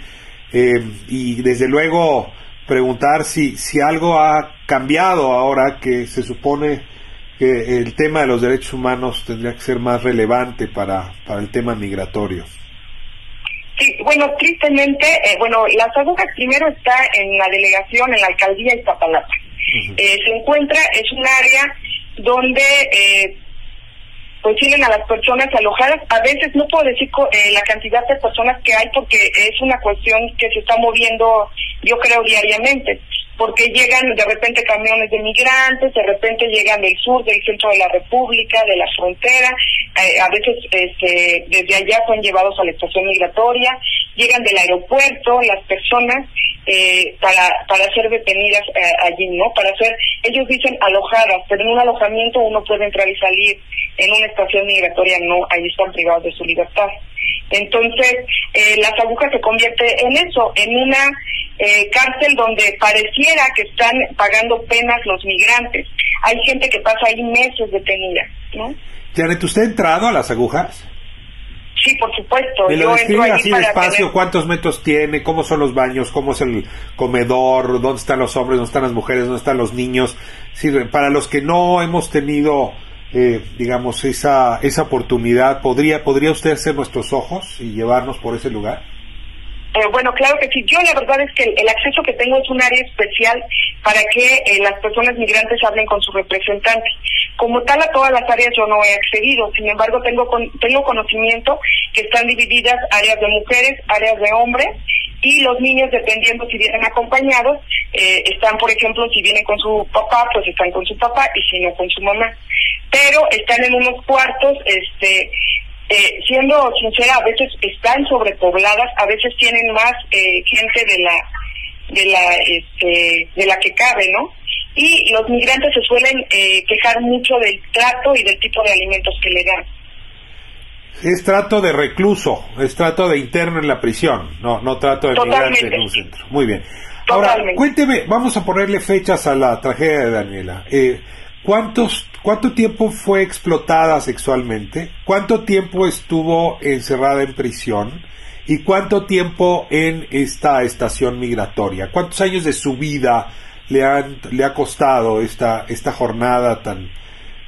A: eh, y desde luego preguntar si, si algo ha cambiado ahora que se supone que el tema de los derechos humanos tendría que ser más relevante para, para el tema migratorio.
C: Sí, bueno, tristemente, eh, bueno, las agujas primero está en la delegación, en la alcaldía de Iztapalapa. eh, se encuentra, es un área donde eh, pues tienen a las personas alojadas. A veces no puedo decir eh, la cantidad de personas que hay porque es una cuestión que se está moviendo, yo creo, diariamente porque llegan de repente camiones de migrantes, de repente llegan del sur, del centro de la República, de la frontera, eh, a veces este, desde allá son llevados a la estación migratoria, llegan del aeropuerto las personas eh, para, para ser detenidas eh, allí, ¿no? Para ser, ellos dicen alojadas, pero en un alojamiento uno puede entrar y salir, en una estación migratoria no, ahí están privados de su libertad. Entonces, eh, las agujas se convierte en eso, en una eh, cárcel donde pareciera que están pagando penas los migrantes. Hay gente que pasa ahí meses detenida, ¿no?
A: Janet, ¿usted ha entrado a las agujas?
C: Sí, por supuesto.
A: ¿Me lo describe así despacio? ¿Cuántos metros tiene? ¿Cómo son los baños? ¿Cómo es el comedor? ¿Dónde están los hombres? ¿Dónde están las mujeres? ¿Dónde están los niños? Sí, para los que no hemos tenido eh, digamos, esa, esa oportunidad? ¿Podría, ¿Podría usted ser nuestros ojos y llevarnos por ese lugar?
C: Eh, bueno, claro que sí. Yo la verdad es que el, acceso que tengo es un área especial para que eh, las personas migrantes hablen con su representante. Como tal, a todas las áreas yo no he accedido. Sin embargo, tengo, tengo conocimiento que están divididas áreas de mujeres, áreas de hombres y los niños, dependiendo si vienen acompañados, eh, están, por ejemplo, si vienen con su papá, pues están con su papá y si no, con su mamá. Pero están en unos cuartos, este, eh, siendo sincera, a veces están sobrepobladas, a veces tienen más eh, gente de la de la este, de la que cabe, ¿no? Y los migrantes se suelen eh, quejar mucho del trato y del tipo de alimentos que le dan.
A: Es trato de recluso, es trato de interno en la prisión, no no trato de migrante en un centro. Muy bien. Ahora, cuénteme, vamos a ponerle fechas a la tragedia de Daniela. Eh, ¿Cuántos, ¿Cuánto tiempo fue explotada sexualmente? ¿Cuánto tiempo estuvo encerrada en prisión? ¿Y cuánto tiempo en esta estación migratoria? ¿Cuántos años de su vida le, han, le ha costado esta, esta jornada tan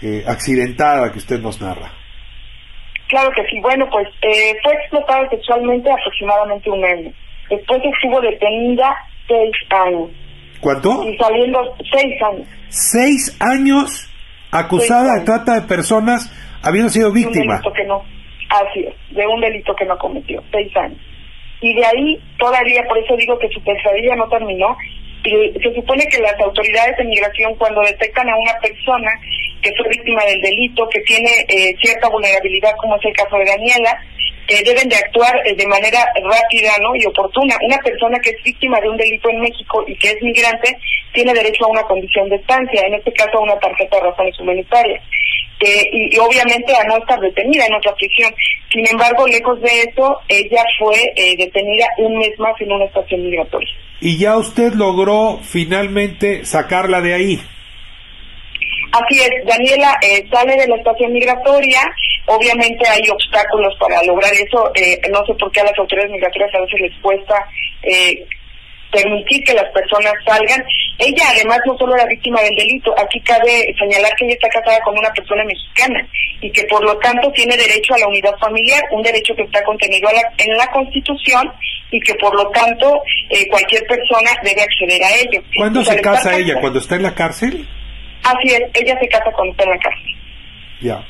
A: eh, accidentada que usted nos narra?
C: Claro que sí. Bueno, pues eh, fue explotada sexualmente aproximadamente un año. Después estuvo detenida seis años.
A: ¿Cuánto?
C: Y saliendo seis años.
A: Seis años acusada de trata de personas habiendo sido víctima.
C: De un delito que no, así es, de un delito que no cometió, seis años. Y de ahí todavía, por eso digo que su pesadilla no terminó, y se supone que las autoridades de migración cuando detectan a una persona que fue víctima del delito, que tiene eh, cierta vulnerabilidad, como es el caso de Daniela, eh, deben de actuar eh, de manera rápida ¿no? y oportuna. Una persona que es víctima de un delito en México y que es migrante tiene derecho a una condición de estancia, en este caso a una tarjeta de razones humanitarias. Eh, y, obviamente a no estar detenida en otra prisión. Sin embargo, lejos de eso, ella fue detenida un mes más en una estación migratoria.
A: ¿Y ya usted logró finalmente sacarla de ahí?
C: Así es, Daniela eh, sale de la estación migratoria, obviamente hay obstáculos para lograr eso, eh, no sé por qué a las autoridades migratorias a veces les cuesta eh, permitir que las personas salgan. Ella además no solo era víctima del delito, aquí cabe señalar que ella está casada con una persona mexicana y que por lo tanto tiene derecho a la unidad familiar, un derecho que está contenido en la Constitución y que por lo tanto cualquier persona debe acceder a ello.
A: ¿Cuándo se casa ella? ¿Cuando está en la cárcel?
C: Así es, ella se casa cuando está en la cárcel.
A: Ya.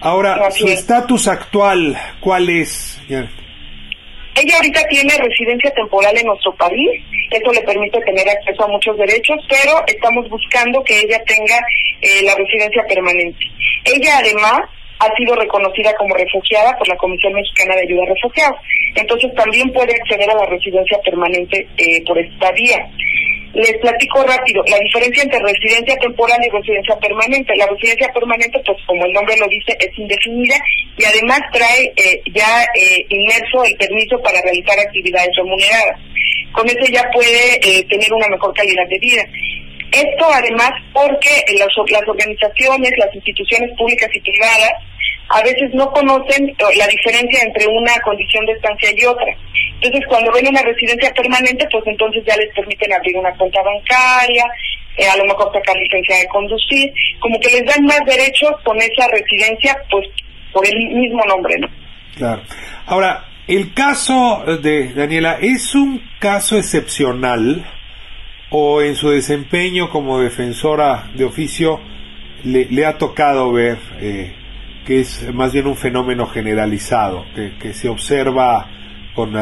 A: Ahora, su estatus actual, ¿cuál es?
C: Ella ahorita tiene residencia temporal en nuestro país, eso le permite tener acceso a muchos derechos, pero estamos buscando que ella tenga eh, la residencia permanente. Ella además ha sido reconocida como refugiada por la Comisión Mexicana de Ayuda a Refugiados, entonces también puede acceder a la residencia permanente eh, por esta vía. Les platico rápido, la diferencia entre residencia temporal y residencia permanente. La residencia permanente, pues como el nombre lo dice, es indefinida y además trae eh, ya eh, inmerso el permiso para realizar actividades remuneradas. Con eso ya puede eh, tener una mejor calidad de vida. Esto además porque las, las organizaciones, las instituciones públicas y privadas a veces no conocen la diferencia entre una condición de estancia y otra. Entonces, cuando ven una residencia permanente, pues entonces ya les permiten abrir una cuenta bancaria, eh, a lo mejor sacar licencia de conducir, como que les dan más derechos con esa residencia, pues por el mismo nombre, ¿no?
A: Claro. Ahora, el caso de Daniela es un caso excepcional o en su desempeño como defensora de oficio le, ha tocado ver eh, que es más bien un fenómeno generalizado, que, que se observa con,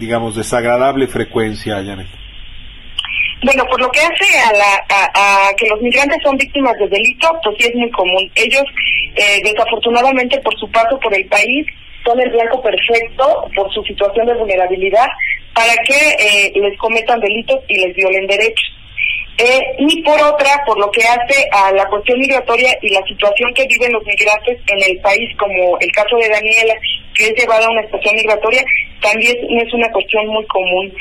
A: digamos, desagradable frecuencia, Janet?
C: Bueno, por lo que hace a, la, a, que los migrantes son víctimas de delito, pues sí es muy común. Ellos, eh, desafortunadamente, por su paso por el país, son el blanco perfecto por su situación de vulnerabilidad para que eh, les cometan delitos y les violen derechos. Eh, y por otra, por lo que hace a la cuestión migratoria y la situación que viven los migrantes en el país, como el caso de Daniela, que es llevada a una estación migratoria, también es una cuestión muy común.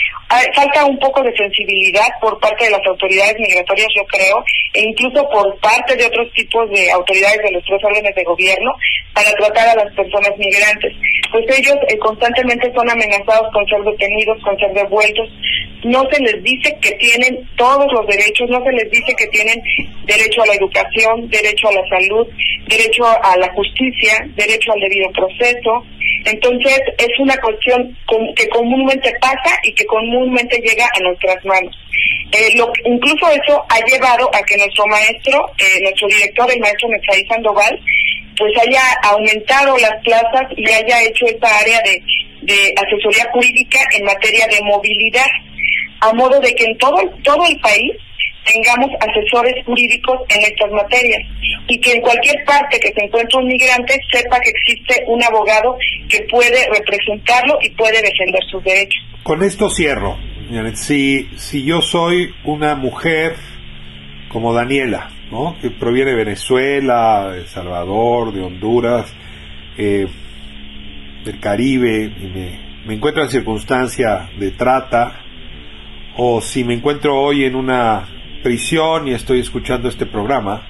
C: Falta un poco de sensibilidad por parte de las autoridades migratorias, yo creo, e incluso por parte de otros tipos de autoridades de los tres órdenes de gobierno para tratar a las personas migrantes. Pues ellos eh, constantemente son amenazados con ser detenidos, con ser devueltos. No se les dice que tienen todos los derechos, no se les dice que tienen derecho a la educación, derecho a la salud, derecho a la justicia, derecho al debido proceso, entonces es una cuestión que comúnmente pasa y que comúnmente llega a nuestras manos. Eh, lo, incluso eso ha llevado a que nuestro maestro, eh, nuestro director, el maestro Mechaí Sandoval, pues haya aumentado las plazas y haya hecho esta área de, de asesoría jurídica en materia de movilidad, a modo de que en todo, todo el país tengamos asesores jurídicos en estas materias y que en cualquier parte que se encuentre un migrante sepa que existe un abogado que puede representarlo y puede defender sus derechos.
A: Con esto cierro. Si, si yo soy una mujer como Daniela, que proviene de Venezuela, de El Salvador, de Honduras, eh, del Caribe, y me, encuentro en circunstancia de trata, o si me encuentro hoy en una prisión y estoy escuchando este programa,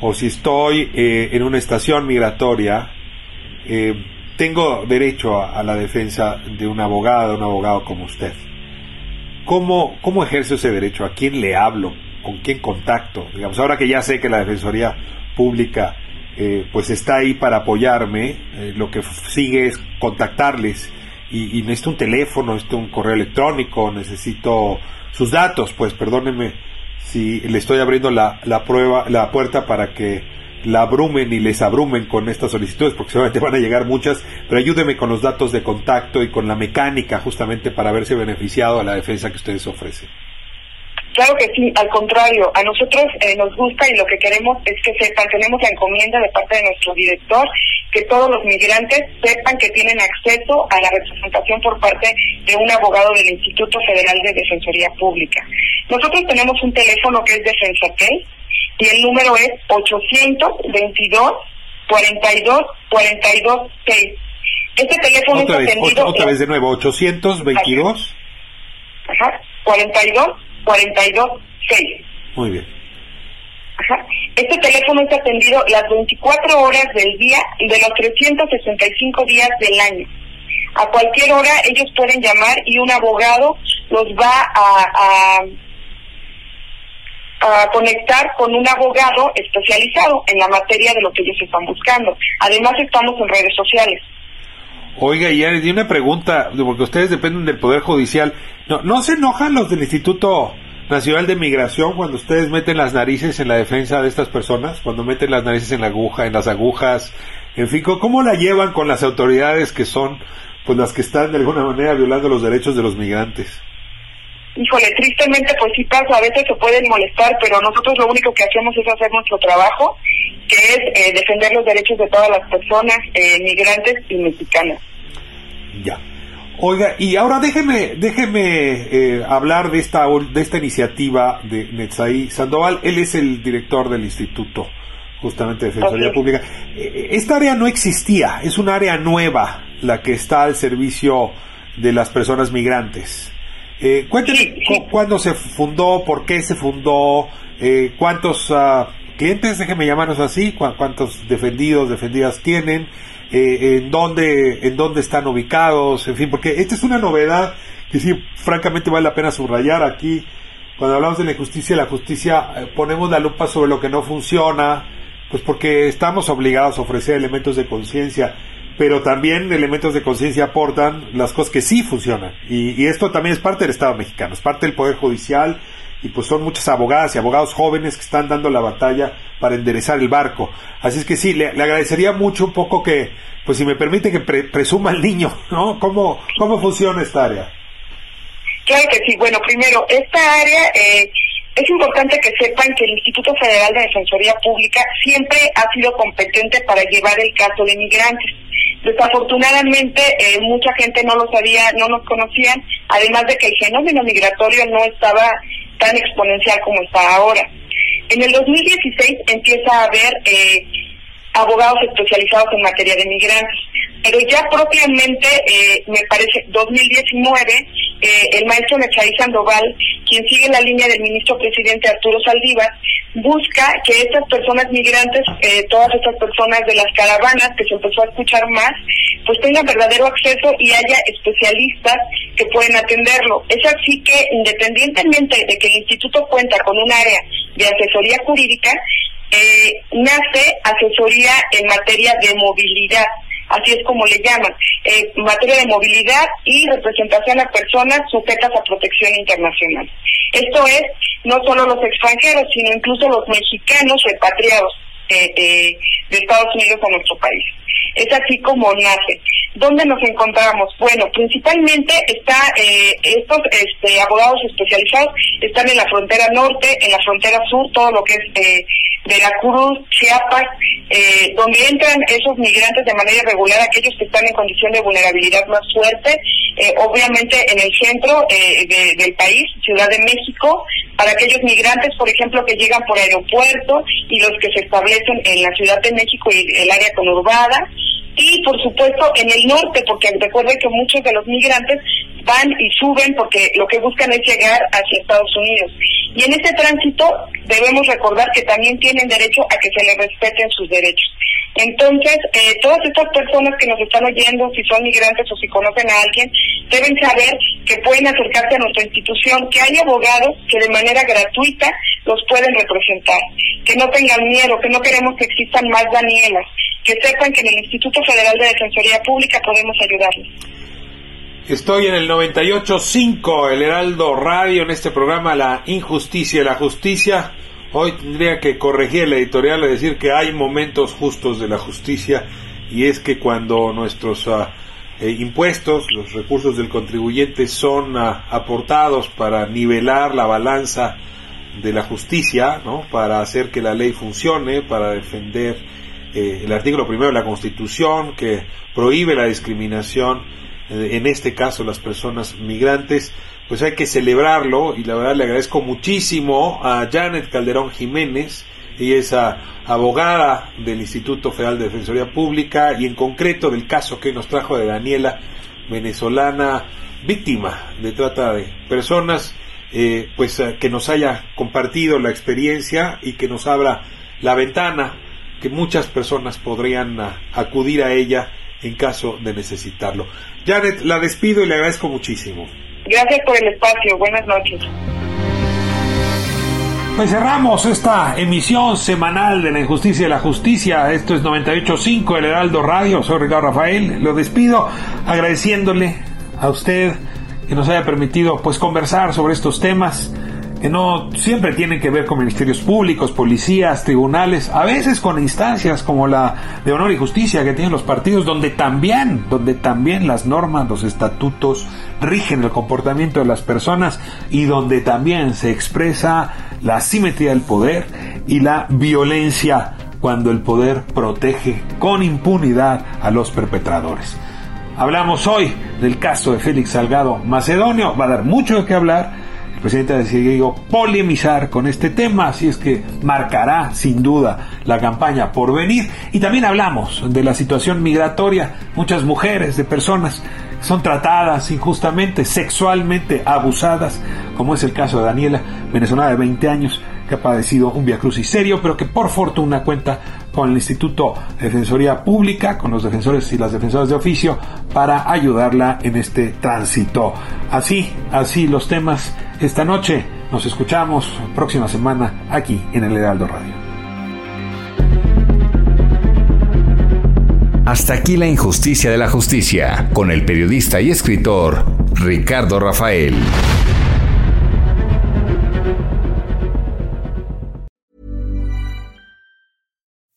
A: o si estoy eh, en una estación migratoria, eh, tengo derecho a, la defensa de un abogado, un abogado como usted. ¿Cómo, ¿Cómo ejerzo ese derecho? ¿A quién le hablo? ¿Con quién contacto? Digamos, ahora que ya sé que la Defensoría Pública eh, pues está ahí para apoyarme, lo que sigue es contactarles y, y necesito un teléfono, necesito un correo electrónico, necesito sus datos, pues perdónenme si le estoy abriendo la, la prueba, la puerta para que la abrumen y les abrumen con estas solicitudes, porque seguramente van a llegar muchas, pero ayúdeme con los datos de contacto y con la mecánica justamente para verse beneficiado a la defensa que ustedes ofrecen.
C: Claro que sí, al contrario, a nosotros eh, nos gusta y lo que queremos es que sepan, tenemos la encomienda de parte de nuestro director que todos los migrantes sepan que tienen acceso a la representación por parte de un abogado del Instituto Federal de Defensoría Pública. Nosotros tenemos un teléfono que es Defensatel y el número es 822 42 42 6. Este teléfono
A: otra
C: es
A: vez,
C: atendido
A: otra, otra vez de nuevo, 822.
C: Ajá, 42 42 6.
A: Muy bien.
C: Ajá. Este teléfono es atendido las 24 horas del día de los 365 días del año. A cualquier hora ellos pueden llamar y un abogado los va a, a, a conectar con un abogado especializado en la materia de lo que ellos están buscando. Además estamos en redes sociales.
A: Oiga, y hay una pregunta, porque ustedes dependen del Poder Judicial. ¿No, ¿No se enojan los del Instituto Nacional de Migración cuando ustedes meten las narices en la defensa de estas personas? Cuando meten las narices en la aguja, en las agujas, en fin, ¿cómo la llevan con las autoridades que son pues las que están de alguna manera violando los derechos de los migrantes?
C: Híjole, tristemente pues sí pasa, a veces se pueden molestar, pero nosotros lo único que hacemos es hacer nuestro trabajo, que es eh, defender los derechos de todas las personas, eh, migrantes y mexicanas.
A: Ya. Oiga, y ahora déjeme, déjeme eh, hablar de esta, de esta iniciativa de Netzaí Sandoval. Él es el director del Instituto, justamente de Defensoría. Pública. Eh, Esta área no existía, es un área nueva la que está al servicio de las personas migrantes. Eh, cuénteme
C: Sí, sí.
A: cu- cuándo se fundó, por qué se fundó, eh, cuántos ah, clientes, déjeme llamarlos así, cu- cuántos defendidos, defendidas tienen, eh, en dónde, en dónde están ubicados, en fin, porque esta es una novedad que sí, francamente vale la pena subrayar aquí. Cuando hablamos de la justicia, la justicia ponemos la lupa sobre lo que no funciona, pues porque estamos obligados a ofrecer elementos de conciencia, pero también elementos de conciencia aportan las cosas que sí funcionan. Y, esto también es parte del Estado mexicano, es parte del Poder Judicial, y pues son muchas abogadas y abogados jóvenes que están dando la batalla para enderezar el barco. Así es que sí, le, le agradecería mucho un poco que, pues si me permite que pre- presuma el niño, ¿no? ¿Cómo, ¿Cómo funciona esta área?
C: Claro que sí. Bueno, primero, esta área eh, es importante que sepan que el Instituto Federal de Defensoría Pública siempre ha sido competente para llevar el caso de migrantes. Desafortunadamente, eh, mucha gente no lo sabía, no nos conocían, además de que el fenómeno migratorio no estaba tan exponencial como está ahora. En el 2016 empieza a haber eh, abogados especializados en materia de migrantes. Pero ya propiamente, eh, me parece, 2019, eh, el maestro Nechaí Sandoval, quien sigue la línea del ministro presidente Arturo Saldívar, busca que estas personas migrantes, eh, todas estas personas de las caravanas que se empezó a escuchar más, pues tengan verdadero acceso y haya especialistas que pueden atenderlo. Es así que, independientemente de que el instituto cuenta con un área de asesoría jurídica, eh, nace asesoría en materia de movilidad, así es como le llaman, eh, materia de movilidad y representación a personas sujetas a protección internacional. Esto es no solo los extranjeros, sino incluso los mexicanos repatriados eh, eh, de Estados Unidos a nuestro país. Es así como nace. ¿Dónde nos encontramos? Bueno, principalmente está eh, estos este, abogados especializados están en la frontera norte, en la frontera sur, todo lo que es eh, Veracruz, Chiapas, eh, donde entran esos migrantes de manera irregular, aquellos que están en condición de vulnerabilidad más fuerte, eh, obviamente en el centro eh, de- del país, Ciudad de México, para aquellos migrantes, por ejemplo, que llegan por aeropuerto y los que se establecen en la Ciudad de México y el área conurbada, y por supuesto en el norte, porque recuerden que muchos de los migrantes van y suben porque lo que buscan es llegar hacia Estados Unidos. Y en ese tránsito debemos recordar que también tienen derecho a que se les respeten sus derechos. Entonces, eh, todas estas personas que nos están oyendo, si son migrantes o si conocen a alguien, deben saber que pueden acercarse a nuestra institución, que hay abogados que de manera gratuita los pueden representar, que no tengan miedo, que no queremos que existan más Danielas, que sepan que en el Instituto Federal de Defensoría Pública podemos ayudarles.
A: Estoy en el 98.5, el Heraldo Radio, en este programa La Injusticia y la Justicia. Hoy tendría que corregir el editorial y decir que hay momentos justos de la justicia y es que cuando nuestros ah, eh, impuestos, los recursos del contribuyente son ah, aportados para nivelar la balanza de la justicia, ¿no? para hacer que la ley funcione, para defender eh, el artículo primero de la Constitución que prohíbe la discriminación, eh, en este caso las personas migrantes, pues hay que celebrarlo y la verdad le agradezco muchísimo a Janet Calderón Jiménez, y es abogada del Instituto Federal de Defensoría Pública y en concreto del caso que nos trajo de Daniela, venezolana, víctima de trata de personas, eh, pues que nos haya compartido la experiencia y que nos abra la ventana que muchas personas podrían ah, acudir a ella en caso de necesitarlo. Janet, la despido y le agradezco muchísimo.
B: Gracias por el espacio. Buenas noches.
A: Pues cerramos esta emisión semanal de la injusticia y la justicia. Esto es 98.5 El Heraldo Radio. Soy Ricardo Rafael. Lo despido agradeciéndole a usted que nos haya permitido pues conversar sobre estos temas no siempre tienen que ver con ministerios públicos, policías, tribunales, a veces con instancias como la de honor y justicia que tienen los partidos, donde también, donde también las normas, los estatutos rigen el comportamiento de las personas y donde también se expresa la asimetría del poder y la violencia cuando el poder protege con impunidad a los perpetradores. Hablamos hoy del caso de Félix Salgado Macedonio, va a dar mucho de qué hablar el presidente ha decidido polemizar con este tema, así es que marcará sin duda la campaña por venir. Y también hablamos de la situación migratoria. Muchas mujeres, de personas son tratadas injustamente, sexualmente abusadas, como es el caso de Daniela, venezolana de 20 años, que ha padecido un viacrucis serio, pero que por fortuna cuenta con el Instituto de Defensoría Pública, con los defensores y las defensoras de oficio, para ayudarla en este tránsito. Así, así los temas esta noche. Nos escuchamos próxima semana aquí en el Heraldo Radio.
D: Hasta aquí la injusticia de la justicia, con el periodista y escritor Ricardo Rafael.